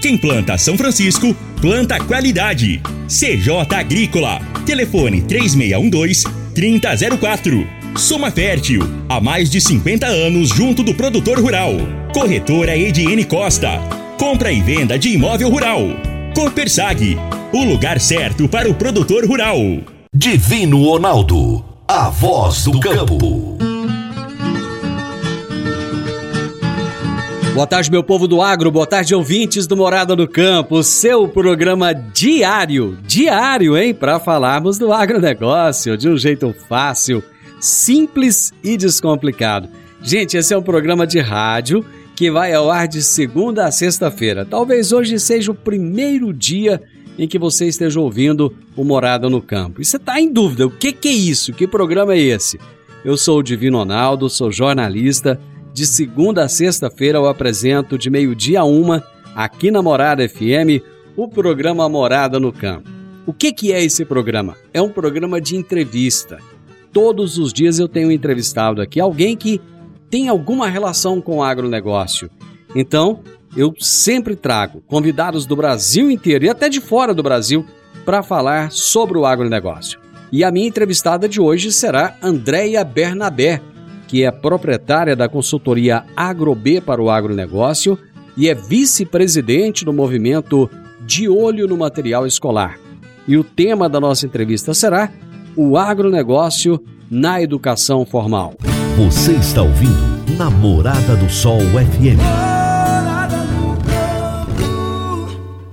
Quem planta São Francisco, planta qualidade. CJ Agrícola. Telefone 3612-3004. Soma Fértil. Há mais de 50 anos junto do produtor rural. Corretora Ediene Costa. Compra e venda de imóvel rural. Copersag. O lugar certo para o produtor rural. Divino Ronaldo. A voz do campo. Boa tarde, meu povo do agro, boa tarde, ouvintes do Morada no Campo, seu programa diário, diário, hein, para falarmos do agronegócio de um jeito fácil, simples e descomplicado. Gente, esse é um programa de rádio que vai ao ar de segunda a sexta-feira. Talvez hoje seja o primeiro dia em que você esteja ouvindo o Morada no Campo. E você está em dúvida, o que, que é isso? Que programa é esse? Eu sou o Divino Ronaldo, sou jornalista de segunda a sexta-feira eu apresento de meio-dia a uma, aqui na Morada FM, o programa Morada no Campo. O que, que é esse programa? É um programa de entrevista. Todos os dias eu tenho entrevistado aqui alguém que tem alguma relação com o agronegócio. Então, eu sempre trago convidados do Brasil inteiro e até de fora do Brasil para falar sobre o agronegócio. E a minha entrevistada de hoje será Andréia Bernabé, que é proprietária da consultoria AgroB para o agronegócio e é vice-presidente do movimento De Olho no Material Escolar. E o tema da nossa entrevista será o agronegócio na educação formal. Você está ouvindo Namorada do Sol FM.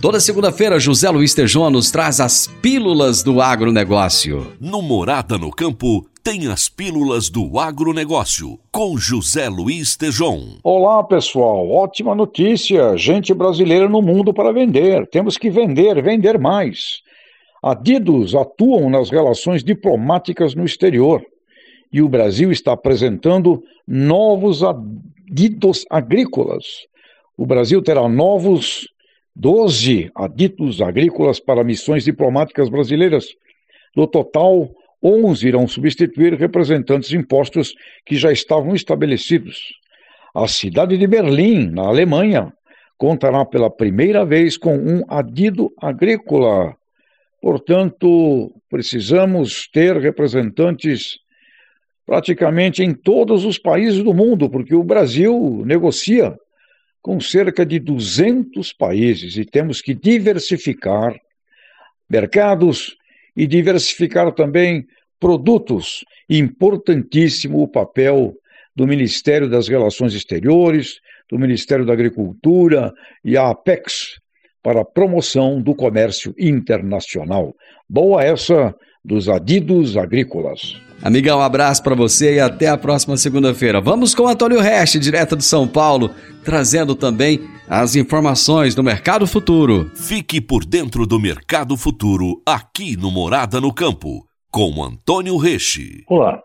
Toda segunda-feira, José Luiz Tejon nos traz as pílulas do agronegócio. No Morada no Campo, tem as pílulas do agronegócio, com José Luiz Tejon. Olá, pessoal. Ótima notícia. Gente brasileira no mundo para vender. Temos que vender, vender mais. Adidos atuam nas relações diplomáticas no exterior. E o Brasil está apresentando novos adidos agrícolas. O Brasil terá novos 12 aditos agrícolas para missões diplomáticas brasileiras. No total, 11 irão substituir representantes impostos que já estavam estabelecidos. A cidade de Berlim, na Alemanha, contará pela primeira vez com um adido agrícola. Portanto, precisamos ter representantes praticamente em todos os países do mundo, porque o Brasil negocia com cerca de 200 países e temos que diversificar mercados e diversificar também produtos. Importantíssimo o papel do Ministério das Relações Exteriores, do Ministério da Agricultura e a Apex para a promoção do comércio internacional. Boa essa dos adidos agrícolas. Amigão, um abraço para você e até a próxima segunda-feira. Vamos com Antônio Reste, direto de São Paulo, trazendo também as informações do Mercado Futuro. Fique por dentro do Mercado Futuro, aqui no Morada no Campo, com Antônio Reche. Olá.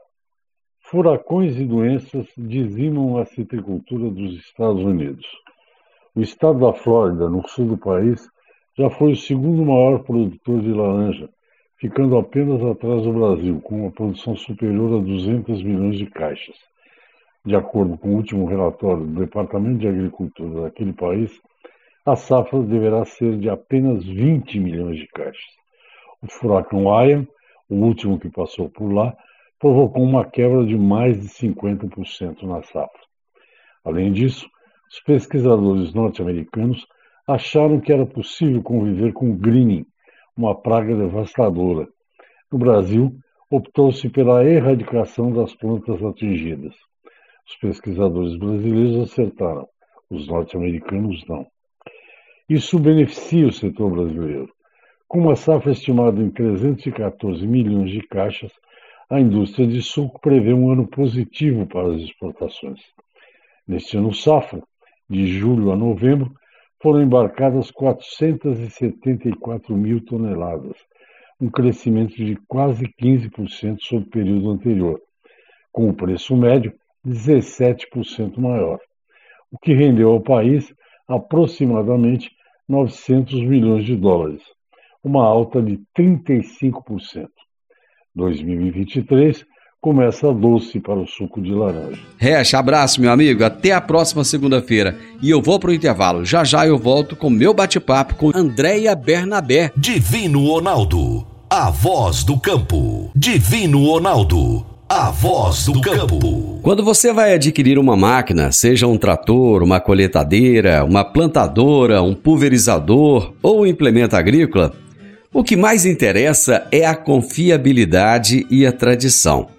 Furacões e doenças dizimam a citricultura dos Estados Unidos. O estado da Flórida, no sul do país, já foi o segundo maior produtor de laranja, ficando apenas atrás do Brasil, com uma produção superior a 200 milhões de caixas. De acordo com o último relatório do Departamento de Agricultura daquele país, a safra deverá ser de apenas 20 milhões de caixas. O furacão Ian, o último que passou por lá, provocou uma quebra de mais de 50% na safra. Além disso, os pesquisadores norte-americanos acharam que era possível conviver com greening, uma praga devastadora. No Brasil, optou-se pela erradicação das plantas atingidas. Os pesquisadores brasileiros acertaram, os norte-americanos não. Isso beneficia o setor brasileiro. Com uma safra estimada em 314 milhões de caixas, a indústria de suco prevê um ano positivo para as exportações. Neste ano safra, de julho a novembro, foram embarcadas 474 mil toneladas, um crescimento de quase 15% sobre o período anterior, com o preço médio 17% maior, o que rendeu ao país aproximadamente 900 milhões de dólares, uma alta de 35%. 2023 começa doce para o suco de laranja. Recha, abraço, meu amigo. Até a próxima segunda-feira. E eu vou para o intervalo. Já já eu volto com meu bate-papo com Andréia Bernabé. Divino Ronaldo, a voz do campo. Divino Ronaldo. A voz do campo. Quando você vai adquirir uma máquina, seja um trator, uma coletadeira, uma plantadora, um pulverizador ou um implemento agrícola, o que mais interessa é a confiabilidade e a tradição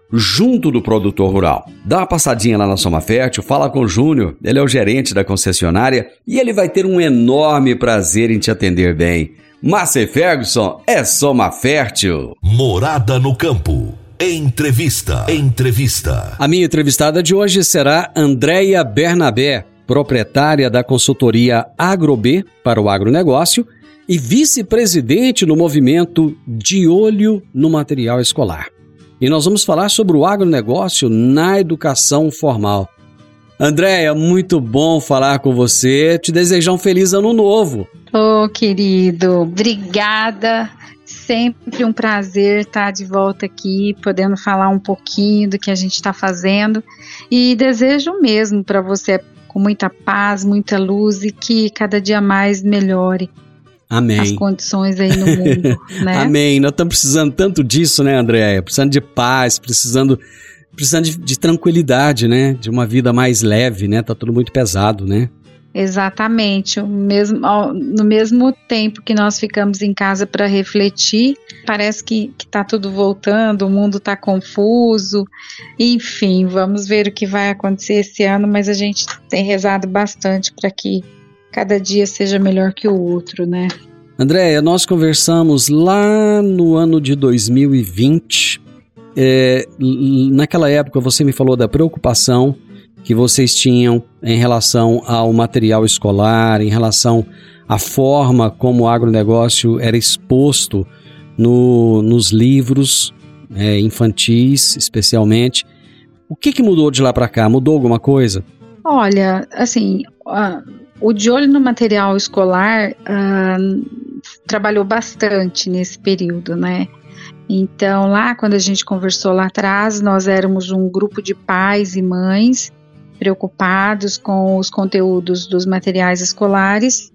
junto do produtor rural. Dá uma passadinha lá na Soma Fértil, fala com o Júnior, ele é o gerente da concessionária e ele vai ter um enorme prazer em te atender bem. Márcia Ferguson é Soma Fértil. Morada no campo. Entrevista. Entrevista. A minha entrevistada de hoje será Andréia Bernabé, proprietária da consultoria AgroB para o agronegócio e vice-presidente no movimento De Olho no Material Escolar e nós vamos falar sobre o agronegócio na educação formal. Andréia, muito bom falar com você. Te desejar um feliz ano novo. Ô, oh, querido, obrigada. Sempre um prazer estar de volta aqui, podendo falar um pouquinho do que a gente está fazendo. E desejo mesmo para você com muita paz, muita luz e que cada dia mais melhore Amém. as condições aí no mundo, né? Amém. Nós estamos precisando tanto disso, né, Andréia? Precisando de paz, precisando, precisando de, de, tranquilidade, né? De uma vida mais leve, né? Tá tudo muito pesado, né? Exatamente. O mesmo, no mesmo tempo que nós ficamos em casa para refletir, parece que, está tudo voltando, o mundo está confuso. Enfim, vamos ver o que vai acontecer esse ano, mas a gente tem rezado bastante para que cada dia seja melhor que o outro, né? Andréia, nós conversamos lá no ano de 2020. É, naquela época você me falou da preocupação que vocês tinham em relação ao material escolar, em relação à forma como o agronegócio era exposto no, nos livros é, infantis, especialmente. O que, que mudou de lá para cá? Mudou alguma coisa? Olha, assim, o de olho no material escolar trabalhou bastante nesse período, né? Então, lá, quando a gente conversou lá atrás, nós éramos um grupo de pais e mães preocupados com os conteúdos dos materiais escolares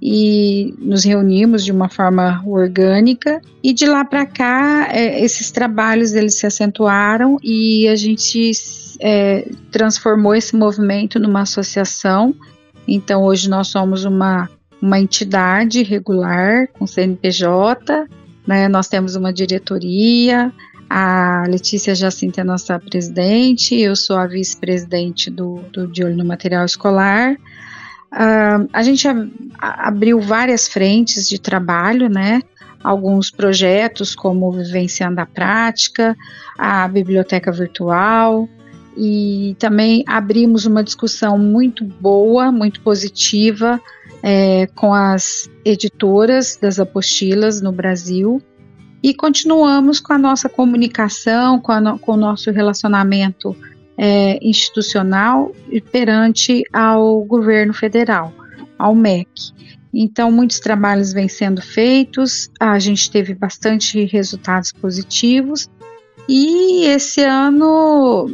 e nos reunimos de uma forma orgânica e de lá para cá é, esses trabalhos eles se acentuaram e a gente é, transformou esse movimento numa associação então, hoje nós somos uma, uma entidade regular com CNPJ, né? nós temos uma diretoria, a Letícia Jacinta é nossa presidente, eu sou a vice-presidente do, do De Olho no Material Escolar. Uh, a gente a, a, abriu várias frentes de trabalho, né? Alguns projetos como Vivenciando a Prática, a Biblioteca Virtual, e também abrimos uma discussão muito boa, muito positiva é, com as editoras das apostilas no Brasil e continuamos com a nossa comunicação, com, no, com o nosso relacionamento é, institucional perante ao governo federal, ao MEC. Então, muitos trabalhos vêm sendo feitos, a gente teve bastante resultados positivos E esse ano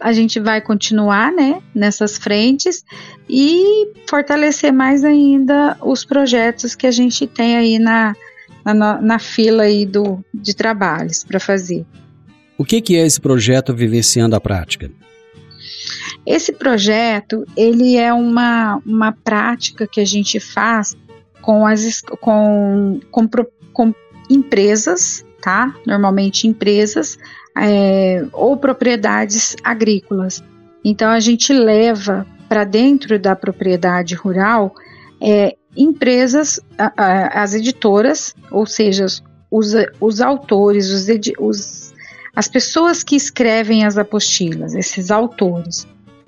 a gente vai continuar, né, nessas frentes e fortalecer mais ainda os projetos que a gente tem aí na, na, na fila aí do, de trabalhos para fazer. O que, que é esse projeto Vivenciando a Prática? Esse projeto, ele é uma, uma prática que a gente faz com as com, com, com empresas, tá? Normalmente empresas é, ou propriedades agrícolas. Então a gente leva para dentro da propriedade rural é, empresas, a, a, as editoras, ou seja, os, os autores, os, os, as pessoas que escrevem as apostilas, esses autores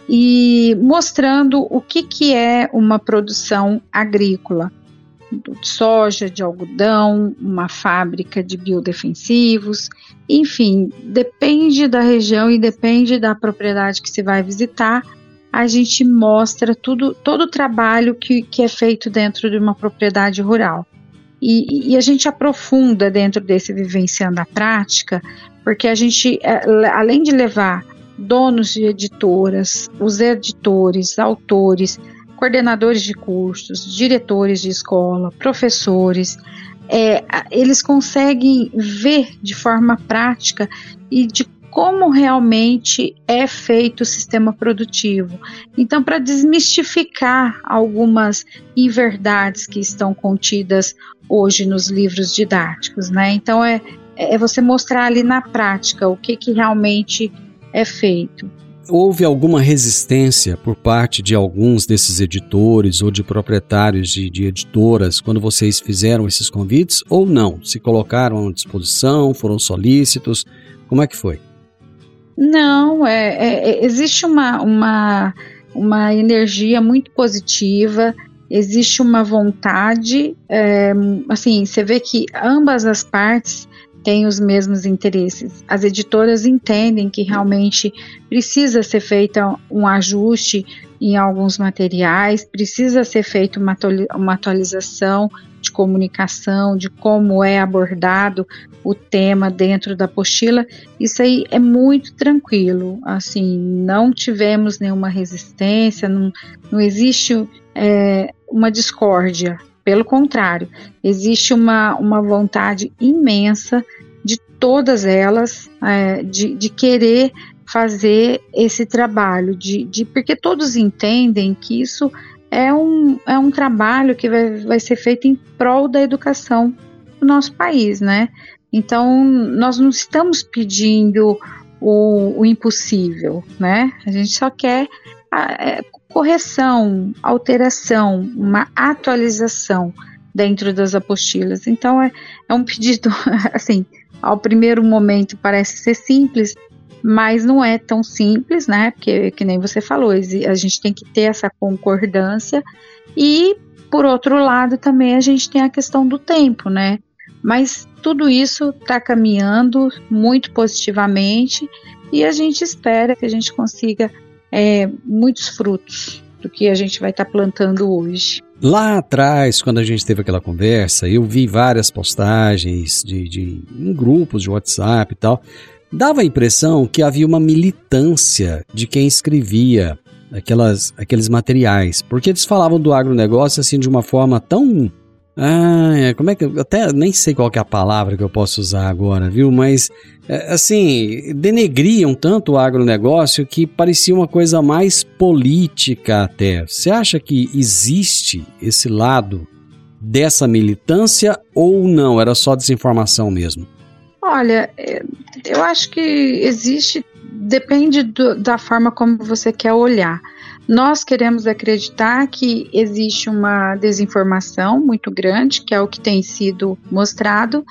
e mostrando o que, que é uma produção agrícola de soja, de algodão, uma fábrica de biodefensivos, enfim, depende da região e depende da propriedade que você vai visitar. A gente mostra tudo, todo o trabalho que, que é feito dentro de uma propriedade rural. E, e, a gente aprofunda dentro desse vivenciando a prática, porque a gente, é, além de levar donos de editoras, os editores, autores, coordenadores de cursos, diretores de escola, professores, é, eles conseguem ver de forma prática e de como realmente é feito o sistema produtivo. Então, para desmistificar algumas inverdades que estão contidas hoje nos livros didáticos, né? Então, é, é você mostrar ali na prática o que, que realmente é feito. Houve alguma resistência por parte de alguns desses editores ou de proprietários de, de editoras quando vocês fizeram esses convites ou não? Se colocaram à disposição, foram solícitos? Como é que foi? Não, é, é, é existe uma, uma, uma energia muito positiva, existe uma vontade, é, assim, você vê que ambas as partes têm os mesmos interesses. As editoras entendem que realmente precisa ser feito um ajuste em alguns materiais, precisa ser feita uma, atualização de comunicação, de como é abordado o tema dentro da apostila. Isso aí é muito tranquilo, assim, não tivemos nenhuma resistência, não, não existe é, uma discórdia pelo contrário, existe uma, uma vontade imensa de todas elas é, de, de querer fazer esse trabalho, de, de, porque todos entendem que isso é um, é um trabalho que vai, vai ser feito em prol da educação do nosso país, né? Então, nós não estamos pedindo o, o impossível, né? A gente só quer correção, alteração, uma atualização dentro das apostilas. Então é, é um pedido, assim, ao primeiro momento parece ser simples, mas não é tão simples, né? Porque, que nem você falou, a gente tem que ter essa concordância e, por outro lado, também a gente tem a questão do tempo, né? Mas tudo isso está caminhando muito positivamente e a gente espera que a gente consiga é, muitos frutos do que a gente vai estar tá plantando hoje. Lá atrás, quando a gente teve aquela conversa, eu vi várias postagens de, de em grupos de WhatsApp e tal. Dava a impressão que havia uma militância de quem escrevia aquelas, aqueles materiais, porque eles falavam do agronegócio assim de uma forma tão ah, é, como é que. Eu até nem sei qual é a palavra que eu posso usar agora, viu? Mas, é, assim, denegriam tanto o agronegócio que parecia uma coisa mais política até. Você acha que existe esse lado dessa militância ou não? Era só desinformação mesmo? Olha, é, eu acho que existe, depende do, da forma como você quer olhar. Nós queremos acreditar que existe uma desinformação muito grande, que é o que tem sido mostrado.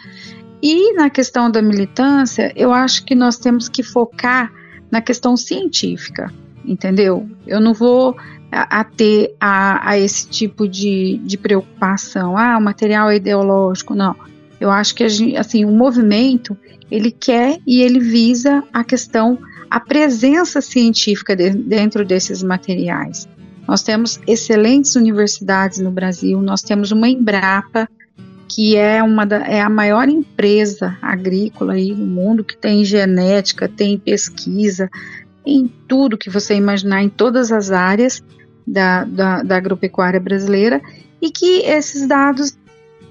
E na questão da militância, eu acho que nós temos que focar na questão científica, entendeu? Eu não vou ater a, a esse tipo de, de preocupação. Ah, o material é ideológico, não. Eu acho que gente, assim, o movimento ele quer e ele visa a questão a presença científica de, dentro desses materiais. Nós temos excelentes universidades no Brasil, nós temos uma Embrapa que é uma da, é a maior empresa agrícola aí no mundo que tem genética, tem pesquisa, em tudo que você imaginar, em todas as áreas da, da, da agropecuária brasileira, e que esses dados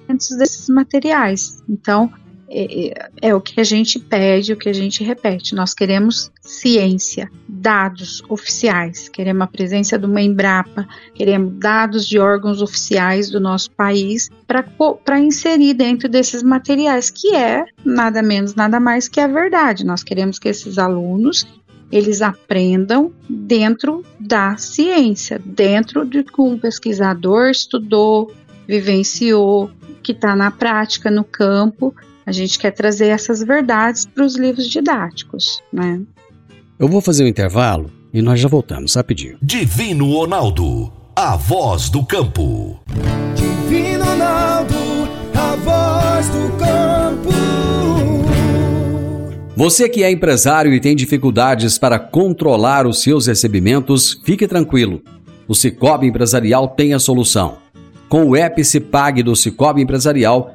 desses materiais. Então, é, é, é, o que a gente pede, o que a gente repete. Nós queremos ciência, dados oficiais, queremos a presença de uma Embrapa, queremos dados de órgãos oficiais do nosso país para inserir dentro desses materiais, que é nada menos, nada mais que a verdade. Nós queremos que esses alunos eles aprendam dentro da ciência, dentro de que um pesquisador estudou, vivenciou, que está na prática, no campo. A gente quer trazer essas verdades para os livros didáticos, né? Eu vou fazer um intervalo e nós já voltamos rapidinho. Divino Ronaldo, a voz do campo. Divino Ronaldo, a voz do campo. Você que é empresário e tem dificuldades para controlar os seus recebimentos, fique tranquilo. O Cicobi Empresarial tem a solução. Com o app Cipag do Cicobi Empresarial,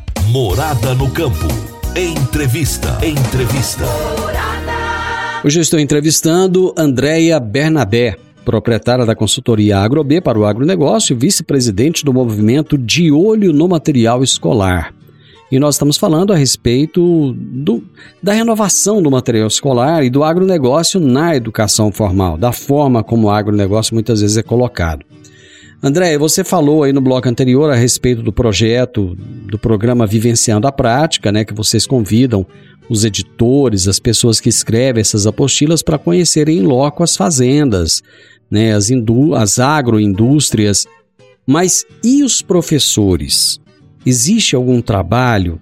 Morada no campo. Entrevista. Entrevista. Hoje eu estou entrevistando Andréia Bernabé, proprietária da consultoria AgroB para o agronegócio e vice-presidente do movimento De Olho no Material Escolar. E nós estamos falando a respeito do, da renovação do material escolar e do agronegócio na educação formal, da forma como o agronegócio muitas vezes é colocado. André, você falou aí no bloco anterior a respeito do projeto do programa Vivenciando a Prática, né, que vocês convidam os editores, as pessoas que escrevem essas apostilas para conhecerem em loco as fazendas, né, as, as agroindústrias. Mas e os professores? Existe algum trabalho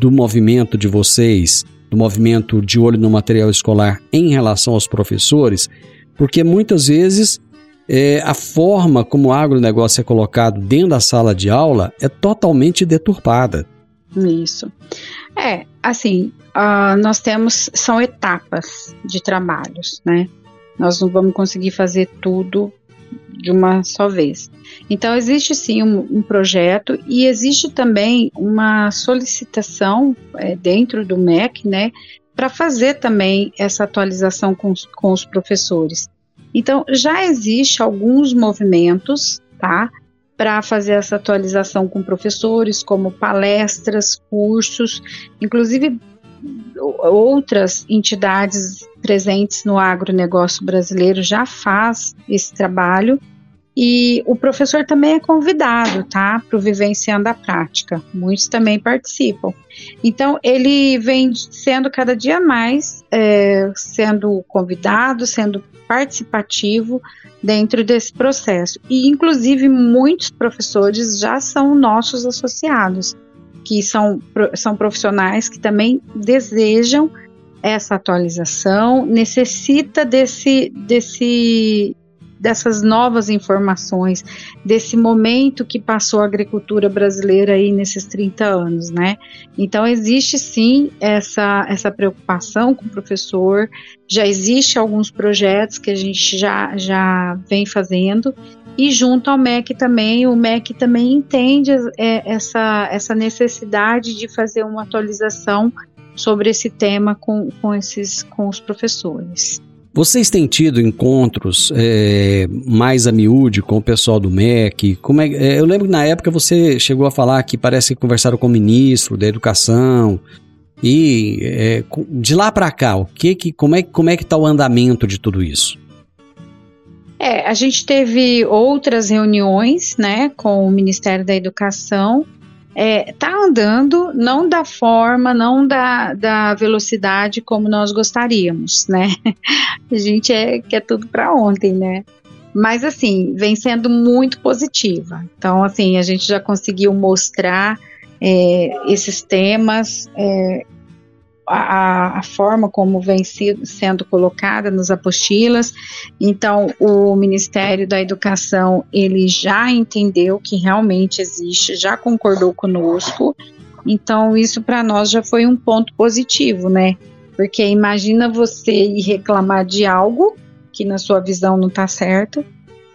do movimento de vocês, do movimento de olho no material escolar em relação aos professores? Porque muitas vezes é, a forma como o agronegócio é colocado dentro da sala de aula é totalmente deturpada. Isso. É, assim, uh, nós temos, são etapas de trabalhos, né? Nós não vamos conseguir fazer tudo de uma só vez. Então, existe sim um, um projeto e existe também uma solicitação é, dentro do MEC, né, para fazer também essa atualização com, com os professores. Então, já existe alguns movimentos, tá? Para fazer essa atualização com professores, como palestras, cursos, inclusive outras entidades presentes no agronegócio brasileiro já faz esse trabalho e o professor também é convidado, tá? Para o Vivenciando a Prática. Muitos também participam. Então, ele vem sendo cada dia mais é, sendo convidado, sendo participativo dentro desse processo. E, inclusive, muitos professores já são nossos associados, que são, são profissionais que também desejam essa atualização, necessita desse, desse dessas novas informações, desse momento que passou a agricultura brasileira aí nesses 30 anos, né? Então existe sim essa, essa preocupação com o professor, já existe alguns projetos que a gente já, já vem fazendo e junto ao MEC também, o MEC também entende é, essa, essa necessidade de fazer uma atualização sobre esse tema com, com, esses, com os professores. Vocês têm tido encontros é, mais a miúde com o pessoal do MEC? Como é, é, eu lembro que na época você chegou a falar que parece que conversaram com o ministro da Educação. E é, de lá para cá, o que, que, como é, como é que está o andamento de tudo isso? É, a gente teve outras reuniões, né, com o Ministério da Educação é, tá andando não da forma, não da, da velocidade como nós gostaríamos, né? A gente é, quer tudo para ontem, né? Mas assim, vem sendo muito positiva. Então, assim, a gente já conseguiu mostrar é, esses temas, é, a, a, forma como vem sido, sendo colocada nas apostilas. Então, o Ministério da Educação ele já entendeu que realmente existe, já concordou conosco. Então, isso para nós já foi um ponto positivo, né? Porque imagina você ir reclamar de algo que na sua visão não está certo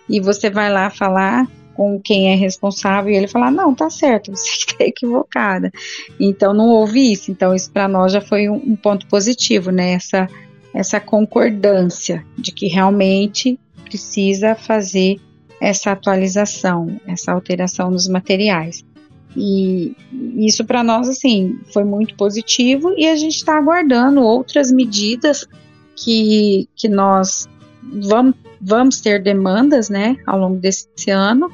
e você vai lá falar com quem é responsável e ele falar não tá certo você está equivocada. Então não houve isso. Então isso para nós já foi um, um, ponto positivo né? Essa essa concordância de que realmente precisa fazer essa atualização essa alteração nos materiais. E isso para nós assim foi muito positivo e a gente está aguardando outras medidas que que nós vamos vamos ter demandas, né, ao longo desse ano.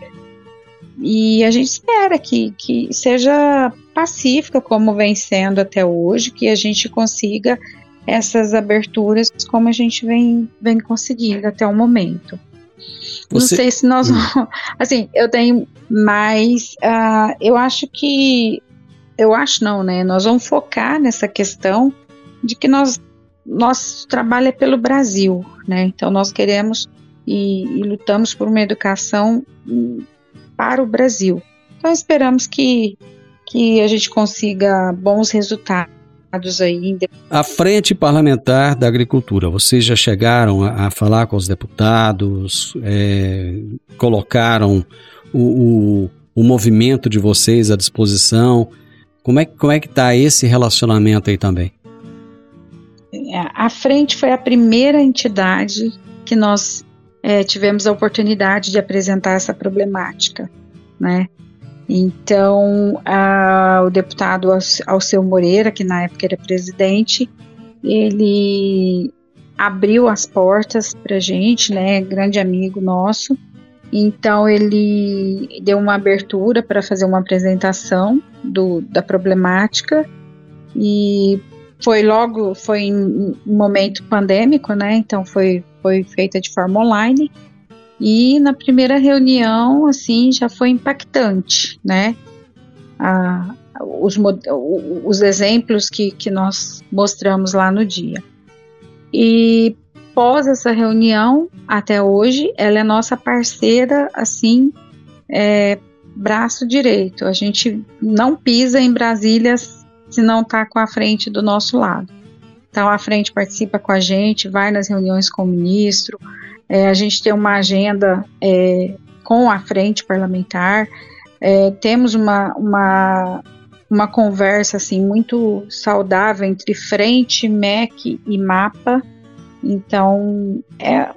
E a gente espera que, que seja pacífica, como vem sendo até hoje, que a gente consiga essas aberturas como a gente vem, vem conseguindo até o momento. Você... Não sei se nós. Hum. Assim, eu tenho mais. Uh, eu acho que. Eu acho não, né? Nós vamos focar nessa questão de que nós nosso trabalho é pelo Brasil, né? Então nós queremos e, e lutamos por uma educação para o Brasil. Então esperamos que, que a gente consiga bons resultados. A Frente Parlamentar da Agricultura, vocês já chegaram a, a falar com os deputados, é, colocaram o, o, o, movimento de vocês à disposição. Como é, como é que está esse relacionamento aí também? É, a Frente foi a primeira entidade que nós é, tivemos a oportunidade de apresentar essa problemática, né? Então, a, o deputado Alceu Moreira, que na época era presidente, ele abriu as portas para gente, né? Grande amigo nosso. Então, ele deu uma abertura para fazer uma apresentação do, da problemática e foi logo, foi em um momento pandêmico, né? Então foi, foi feita de forma online. E na primeira reunião, assim, já foi impactante, né? Ah, os, os exemplos que, que nós mostramos lá no dia. E pós essa reunião, até hoje, ela é nossa parceira, assim, é, braço direito. A gente não pisa em Brasília se não está com a frente do nosso lado. Então, a frente participa com a gente, vai nas reuniões com o ministro, é, a gente tem uma agenda é, com a frente parlamentar, é, temos uma, uma, uma conversa assim muito saudável entre frente, MEC e MAPA. Então, é,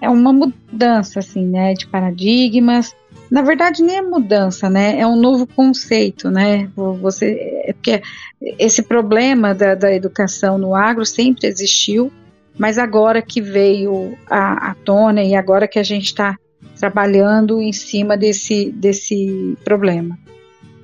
é uma mudança assim, né, de paradigmas, na verdade nem é mudança, né? É um novo conceito, né? Você, é porque esse problema da, da educação no agro sempre existiu, mas agora que veio à, à tona e agora que a gente está trabalhando em cima desse, desse problema.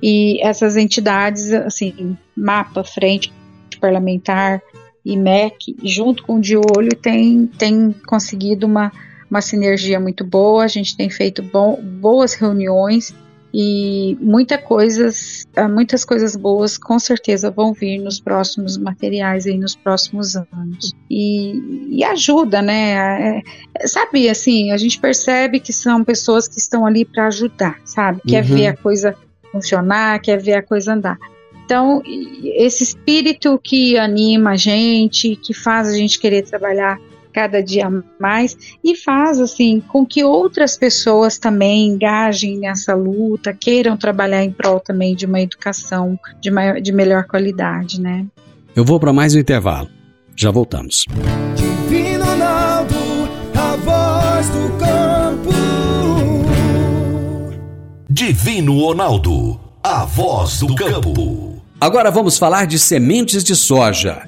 E essas entidades, assim, MAPA, Frente Parlamentar e MEC, junto com o de olho, tem, tem conseguido uma uma sinergia muito boa, a gente tem feito bom, boas reuniões e muita coisas, ah, muitas coisas boas com certeza vão vir nos próximos materiais aí nos próximos anos e, e ajuda, né? É, sabe, assim, a gente percebe que são pessoas que estão ali para ajudar, sabe? Quer uhum. ver a coisa funcionar, quer ver a coisa andar. Então, esse espírito que anima a gente, que faz a gente querer trabalhar cada dia mais e faz assim com que outras pessoas também engajem nessa luta, queiram trabalhar em prol também de uma educação de, maior, de melhor qualidade, né? Eu vou para mais um intervalo. Já voltamos. Divino Ronaldo, a voz do campo. Divino Ronaldo, a voz do campo. Agora vamos falar de sementes de soja.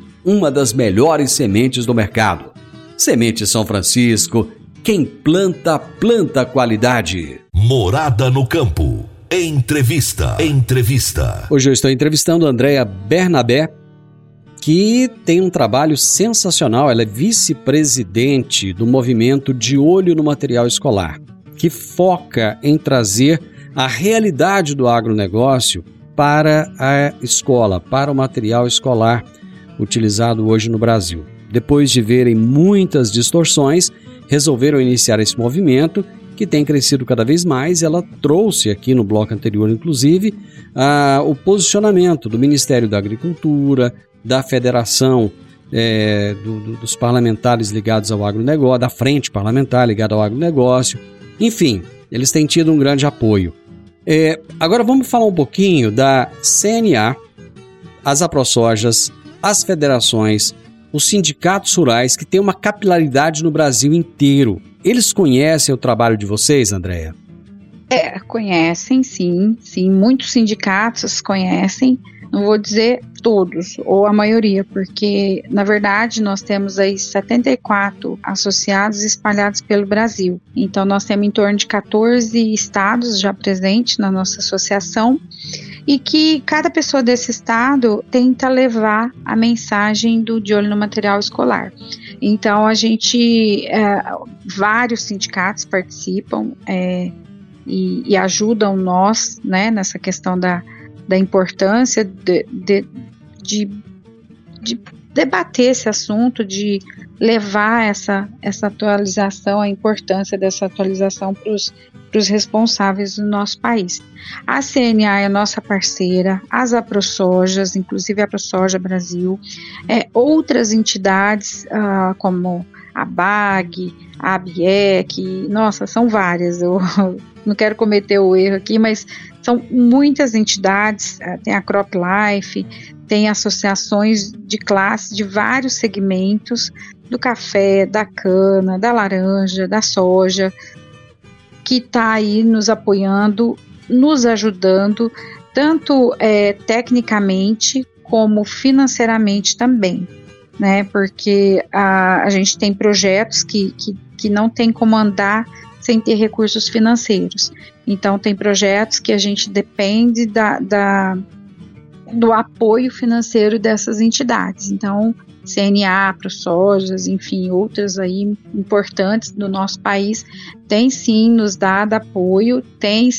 uma das melhores sementes do mercado. Semente São Francisco, quem planta, planta qualidade. Morada no campo. Entrevista. Entrevista. Hoje eu estou entrevistando a Andréa Bernabé, que tem um trabalho sensacional. Ela é vice-presidente do movimento De Olho no Material Escolar, que foca em trazer a realidade do agronegócio para a escola, para o material escolar utilizado hoje no Brasil. Depois de verem muitas distorções, resolveram iniciar esse movimento que tem crescido cada vez mais. Ela trouxe aqui no bloco anterior, inclusive, a, o posicionamento do Ministério da Agricultura, da Federação é, do, do, dos parlamentares ligados ao agronegócio, da frente parlamentar ligada ao agronegócio. Enfim, eles têm tido um grande apoio. É, agora vamos falar um pouquinho da CNA, as aprosojas, as federações, os sindicatos rurais que têm uma capilaridade no Brasil inteiro. Eles conhecem o trabalho de vocês, Andréia? É, conhecem, sim, sim. Muitos sindicatos conhecem. Não vou dizer todos, ou a maioria, porque na verdade nós temos aí 74 associados espalhados pelo Brasil. Então nós temos em torno de 14 estados já presentes na nossa associação e que cada pessoa desse estado tenta levar a mensagem do de olho no material escolar. Então a gente, é, vários sindicatos participam é, e, e, ajudam nós, né, nessa questão da da importância de, de, de, de debater esse assunto, de levar essa, essa atualização, a importância dessa atualização para os responsáveis do nosso país. A CNA é nossa parceira, as AproSojas, inclusive a AproSoja Brasil, é, outras entidades uh, como a BAG, a ABIEC, nossa, são várias, eu não quero cometer o erro aqui, mas são muitas entidades, eh, tem a Crop Life, tem associações de classe de vários segmentos, do café, da cana, da laranja, da soja, que está aí nos apoiando, nos ajudando, tanto é, tecnicamente como financeiramente também, né? Porque a, a gente tem projetos que, que, que não tem como andar sem ter recursos financeiros. Então, tem projetos que a gente depende da, da do apoio financeiro dessas entidades. Então, CNA, ProSojas, enfim, outras aí importantes do nosso país, tem sim nos dado apoio, tem,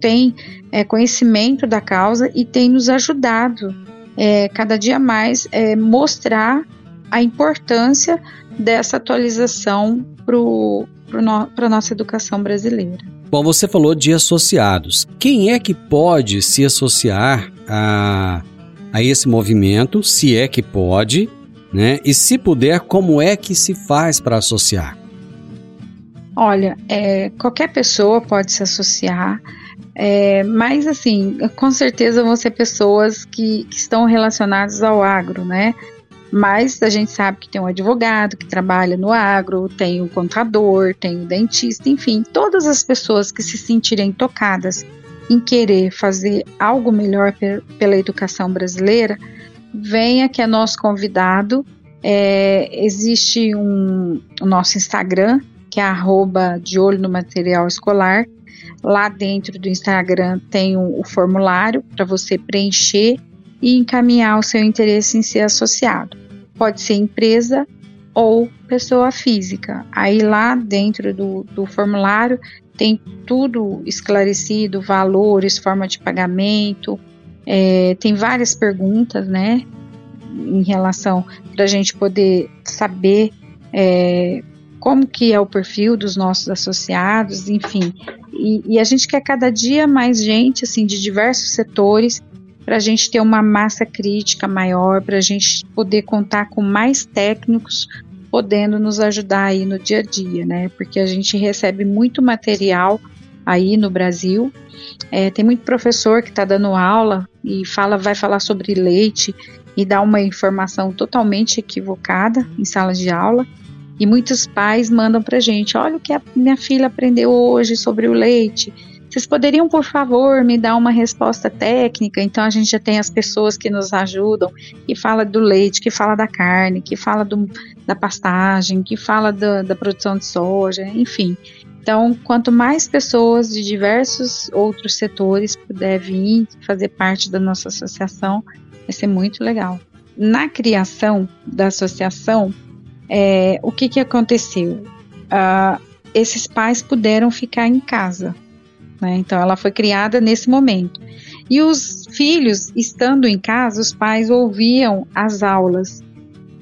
tem é, conhecimento da causa e tem nos ajudado é, cada dia mais é, mostrar a importância dessa atualização para a nossa educação brasileira. Bom, você falou de associados. Quem é que pode se associar a, a esse movimento, se é que pode, né? E se puder, como é que se faz para associar? Olha, é, qualquer pessoa pode se associar, é, mas assim, com certeza vão ser pessoas que, que estão relacionadas ao agro, né? Mas a gente sabe que tem um advogado que trabalha no agro, tem o um contador, tem o um dentista, enfim, todas as pessoas que se sentirem tocadas em querer fazer algo melhor pela educação brasileira, venha que é nosso convidado. É, existe um, o nosso Instagram, que é arroba de olho no material escolar. Lá dentro do Instagram tem o, o formulário para você preencher e encaminhar o seu interesse em ser associado. Pode ser empresa ou pessoa física. Aí lá dentro do, do formulário tem tudo esclarecido, valores, forma de pagamento, é, tem várias perguntas, né, em relação para a gente poder saber é, como que é o perfil dos nossos associados, enfim. E, e, a gente quer cada dia mais gente, assim, de diversos setores para a gente ter uma massa crítica maior, para a gente poder contar com mais técnicos podendo nos ajudar aí no dia a dia, né? Porque a gente recebe muito material aí no Brasil. É, tem muito professor que está dando aula e fala, vai falar sobre leite e dá uma informação totalmente equivocada em sala de aula. E muitos pais mandam para gente: olha o que a minha filha aprendeu hoje sobre o leite vocês poderiam, por favor, me dar uma resposta técnica? Então a gente já tem as pessoas que nos ajudam, que fala do leite, que fala da carne, que fala do, da pastagem, que fala do, da produção de soja, enfim. Então, quanto mais pessoas de diversos outros setores puder vir fazer parte da nossa associação, vai ser muito legal. Na criação da associação, é, o que, que aconteceu? Uh, esses pais puderam ficar em casa. Né? Então, ela foi criada nesse momento. E os filhos, estando em casa, os pais ouviam as aulas.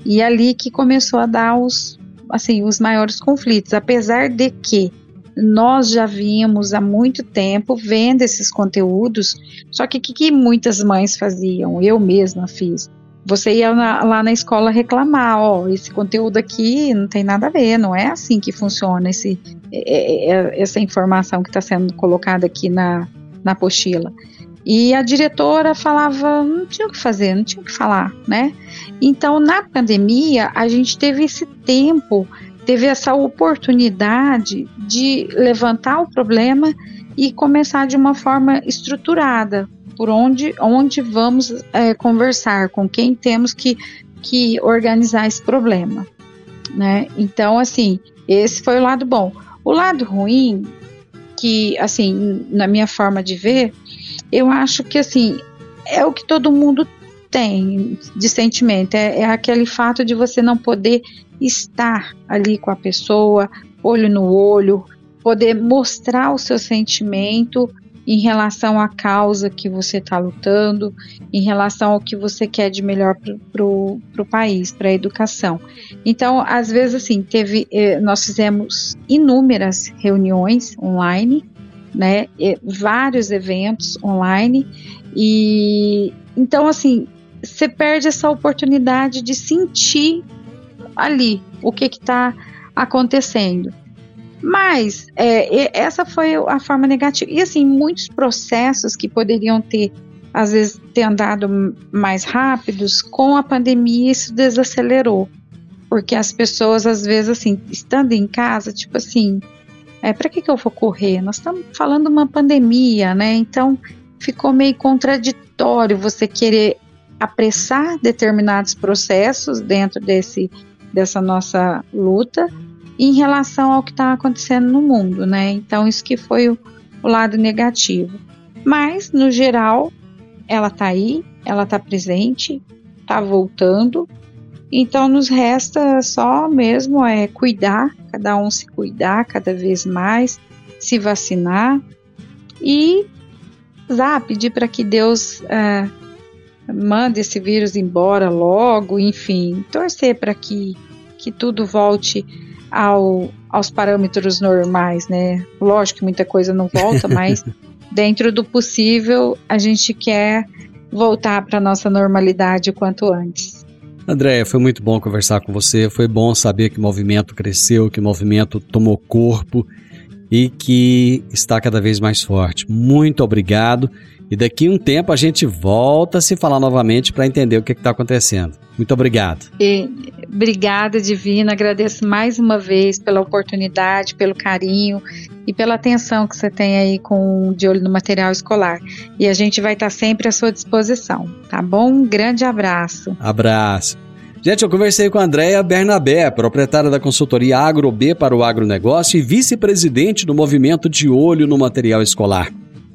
E é ali que começou a dar os, assim, os maiores conflitos. Apesar de que nós já vínhamos há muito tempo vendo esses conteúdos, só que o que, que, muitas mães faziam? Eu mesma fiz. Você ia na, lá na escola reclamar, ó, esse conteúdo aqui não tem nada a ver, não é assim que funciona esse, é, é, é, essa informação que está sendo colocada aqui na, na apostila. E a diretora falava, não tinha o que fazer, não tinha o que falar, né? Então, na pandemia, a gente teve esse tempo, teve essa oportunidade de levantar o problema e começar de uma forma estruturada, por onde, onde vamos é, conversar, com quem temos que, que organizar esse problema. Né? Então, assim, esse foi o lado bom. O lado ruim, que, assim, na minha forma de ver, eu acho que, assim, é o que todo mundo tem de sentimento, é, é aquele fato de você não poder estar ali com a pessoa, olho no olho, poder mostrar o seu sentimento em relação à causa que você está lutando, em relação ao que você quer de melhor para o país, para a educação. Então, às vezes, assim, teve, eh, nós fizemos inúmeras reuniões online, né, vários eventos online, e então, assim, você perde essa oportunidade de sentir ali o que está acontecendo. Mas é, essa foi a forma negativa. E assim, muitos processos que poderiam ter, às vezes, ter andado mais rápidos, com a pandemia isso desacelerou. Porque as pessoas, às vezes, assim, estando em casa, tipo assim, é, para que, que eu vou correr? Nós estamos falando uma pandemia, né? Então ficou meio contraditório você querer apressar determinados processos dentro desse, dessa nossa luta em relação ao que está acontecendo no mundo, né? Então, isso que foi o, o lado negativo. Mas, no geral, ela está aí, ela está presente, está voltando. Então, nos resta só mesmo é cuidar, cada um se cuidar cada vez mais, se vacinar e zá, pedir para que Deus é, mande esse vírus embora logo, enfim, torcer para que, que tudo volte ao, aos parâmetros normais, né? Lógico que muita coisa não volta, mas dentro do possível a gente quer voltar para nossa normalidade o quanto antes. Andréia, foi muito bom conversar com você. Foi bom saber que o movimento cresceu, que o movimento tomou corpo e que está cada vez mais forte. Muito obrigado. E daqui a um tempo a gente volta a se falar novamente para entender o que está acontecendo. Muito obrigado. E, obrigada, Divina. Agradeço mais uma vez pela oportunidade, pelo carinho e pela atenção que você tem aí com de olho no material escolar. E a gente vai estar sempre à sua disposição, tá bom? Um grande abraço. Abraço. Gente, eu conversei com a Andréia Bernabé, proprietária da consultoria AgroB para o agronegócio e vice-presidente do movimento de olho no material escolar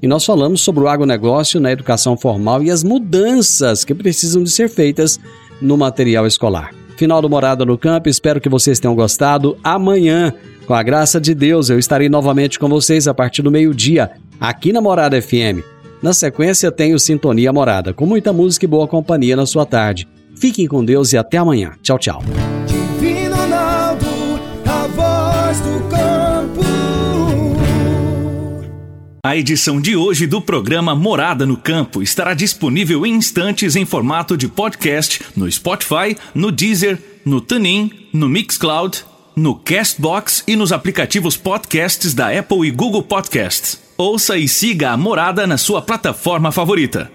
e nós falamos sobre o agronegócio na educação formal e as mudanças que precisam de ser feitas no material escolar. Final do Morada no Campo, espero que vocês tenham gostado. Amanhã, com a graça de Deus, eu estarei novamente com vocês a partir do meio-dia, aqui na Morada FM. Na sequência, tenho Sintonia Morada, com muita música e boa companhia na sua tarde. Fiquem com Deus e até amanhã. Tchau, tchau. Divino Ronaldo, a voz do A edição de hoje do programa Morada no Campo estará disponível em instantes em formato de podcast no Spotify, no Deezer, no TuneIn, no Mixcloud, no Castbox e nos aplicativos podcasts da Apple e Google Podcasts. Ouça e siga a Morada na sua plataforma favorita.